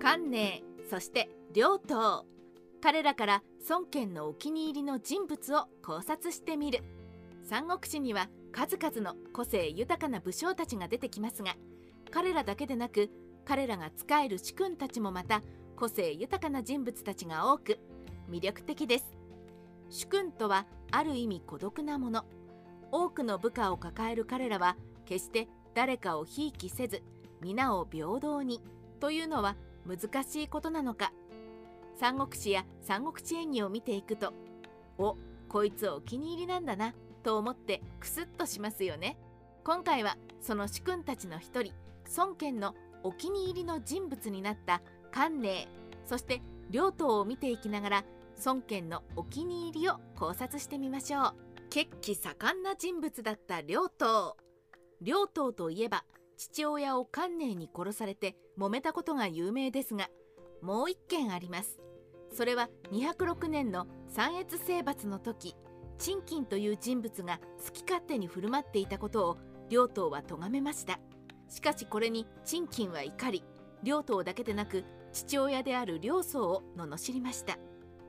関寧そして両党。彼らから孫権のお気に入りの人物を考察してみる。三国志には数々の個性豊かな武将たちが出てきますが彼らだけでなく彼らが仕える主君たちもまた個性豊かな人物たちが多く魅力的です。主君とはある意味孤独なもの。多くの部下を抱える彼らは決して誰かをひいきせず皆を平等にというのは難しいことなのか。三国志や三国志演義を見ていくとおこいつお気に入りなんだなと思ってクスッとしますよね。今回はその主君たちの一人孫権のお気に入りの人物になった関寧そして両党を見ていきながら孫権のお気に入りを考察してみましょう。血気盛んな人物だった両党。両党といえば父親を関寧に殺されて揉めたことが有名ですがもう一件あります。それは206年の三越征伐の時陳金という人物が好き勝手に振る舞っていたことを両党は咎めました。しかしこれに陳金は怒り両党だけでなく父親である両僧を罵りました。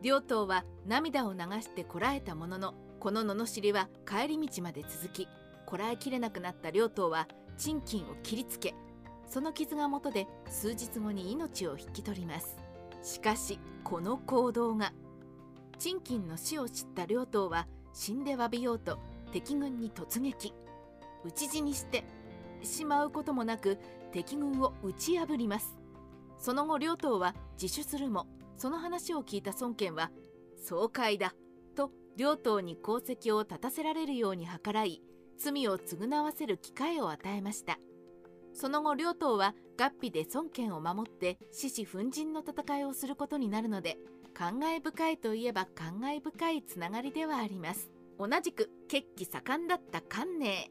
両党は涙を流してこらえたもののこの罵りは帰り道まで続きこらえきれなくなった両党は陳金を切りつけその傷が元で数日後に命を引き取ります。しかしこの行動が陳金の死を知った両党は死んで詫びようと敵軍に突撃。討ち死にしてしまうこともなく敵軍を打ち破ります。その後両党は自首するもその話を聞いた孫権は爽快だと両党に功績を立たせられるように計らい罪を償わせる機会を与えました。その後両党は合皮で孫権を守って獅子奮陣の戦いをすることになるので感慨深いといえば感慨深いつながりではあります。同じく血気盛んだった関寧。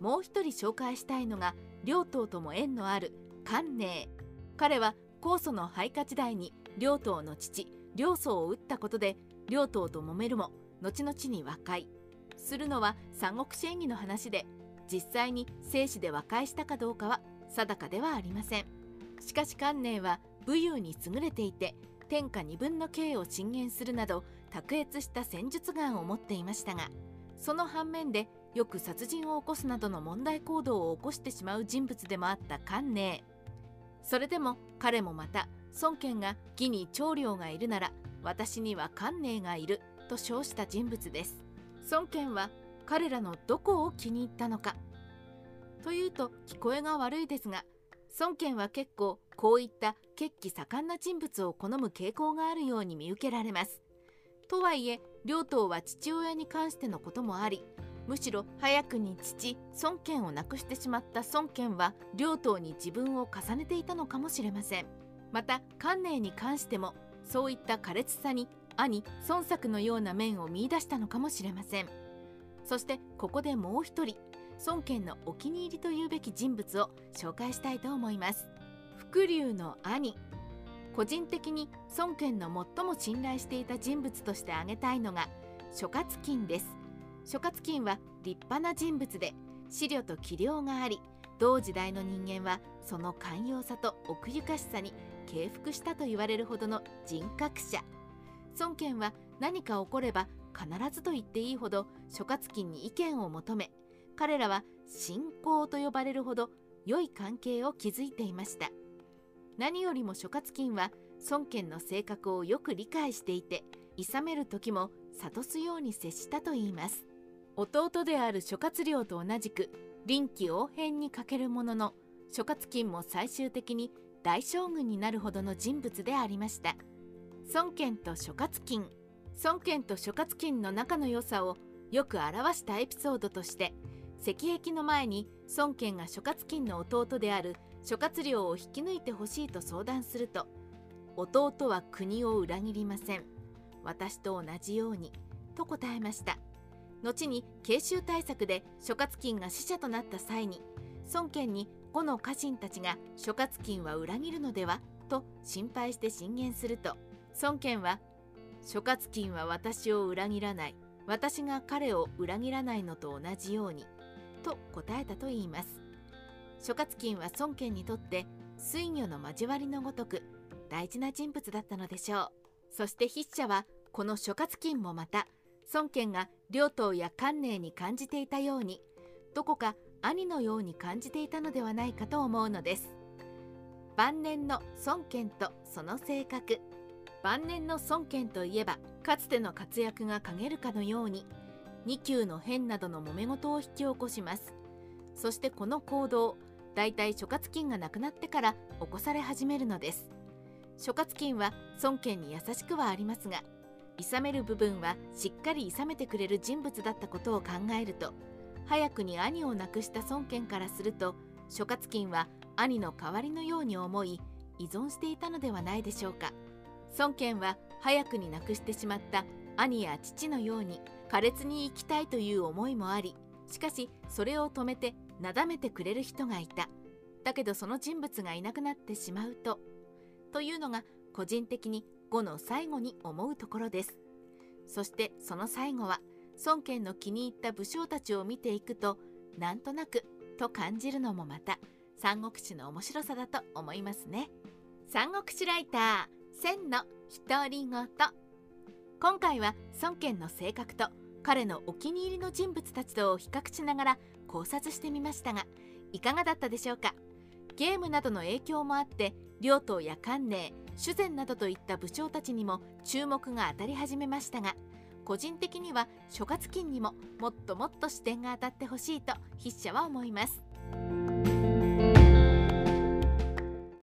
もう一人紹介したいのが両党とも縁のある関寧。彼は高祖の配下時代に両党の父両祖を討ったことで両党と揉めるも後々に和解。するのは三国志演義の話で実際に生死で和解したかどうかは定かではありません。しかし関寧は武勇に優れていて天下二分の刑を進言するなど卓越した戦術眼を持っていましたがその反面でよく殺人を起こすなどの問題行動を起こしてしまう人物でもあった関寧それでも彼もまた孫権が義に長領がいるなら私には関寧がいると称した人物です。孫権は彼らのどこを気に入ったのかというと聞こえが悪いですが孫権は結構こういった血気盛んな人物を好む傾向があるように見受けられます。とはいえ両党は父親に関してのこともありむしろ早くに父孫権を亡くしてしまった孫権は両党に自分を重ねていたのかもしれませんまた関寧に関してもそういった苛烈さに兄孫作のような面を見いだしたのかもしれません。そしてここでもう一人孫権のお気に入りというべき人物を紹介したいと思います。伏龍の兄個人的に孫権の最も信頼していた人物として挙げたいのが諸葛金です。諸葛金は立派な人物で資料と器量があり同時代の人間はその寛容さと奥ゆかしさに敬服したと言われるほどの人格者。孫権は何か起これば必ずと言っていいほど諸葛金に意見を求め彼らは信仰と呼ばれるほど良い関係を築いていました。何よりも諸葛金は孫権の性格をよく理解していて諌める時も諭すように接したといいます。弟である諸葛亮と同じく臨機応変に欠けるものの諸葛金も最終的に大将軍になるほどの人物でありました。孫権と諸葛金。孫権と諸葛金の仲の良さをよく表したエピソードとして石壁の前に孫権が諸葛金の弟である諸葛亮を引き抜いてほしいと相談すると弟は国を裏切りません。私と同じようにと答えました。後に慶州対策で諸葛金が死者となった際に孫権に呉の家臣たちが諸葛金は裏切るのではと心配して進言すると孫権は諸葛金は私を裏切らない。私が彼を裏切らないのと同じようにと答えたといいます。諸葛金は孫権にとって水魚の交わりのごとく大事な人物だったのでしょう。そして筆者はこの諸葛金もまた孫権が両党や関寧に感じていたようにどこか兄のように感じていたのではないかと思うのです。晩年の孫権とその性格。晩年の孫権といえばかつての活躍が陰るかのように2級の変などの揉め事を引き起こします。そしてこの行動大体諸葛金が亡くなってから起こされ始めるのです。諸葛金は孫権に優しくはありますが諌める部分はしっかり諌めてくれる人物だったことを考えると早くに兄を亡くした孫権からすると諸葛金は兄の代わりのように思い依存していたのではないでしょうか。孫権は早くに亡くしてしまった兄や父のように苛烈に生きたいという思いもありしかしそれを止めてなだめてくれる人がいた。だけどその人物がいなくなってしまうとというのが個人的に5の最後に思うところです。そしてその最後は孫権の気に入った武将たちを見ていくとなんとなくと感じるのもまた三国志の面白さだと思いますね。三国志ライター。千の独り言今回は孫権の性格と彼のお気に入りの人物たちとを比較しながら考察してみましたがいかがだったでしょうか？ゲームなどの影響もあって両党や関寧主膳などといった武将たちにも注目が当たり始めましたが個人的には諸葛金にももっともっと視点が当たってほしいと筆者は思います。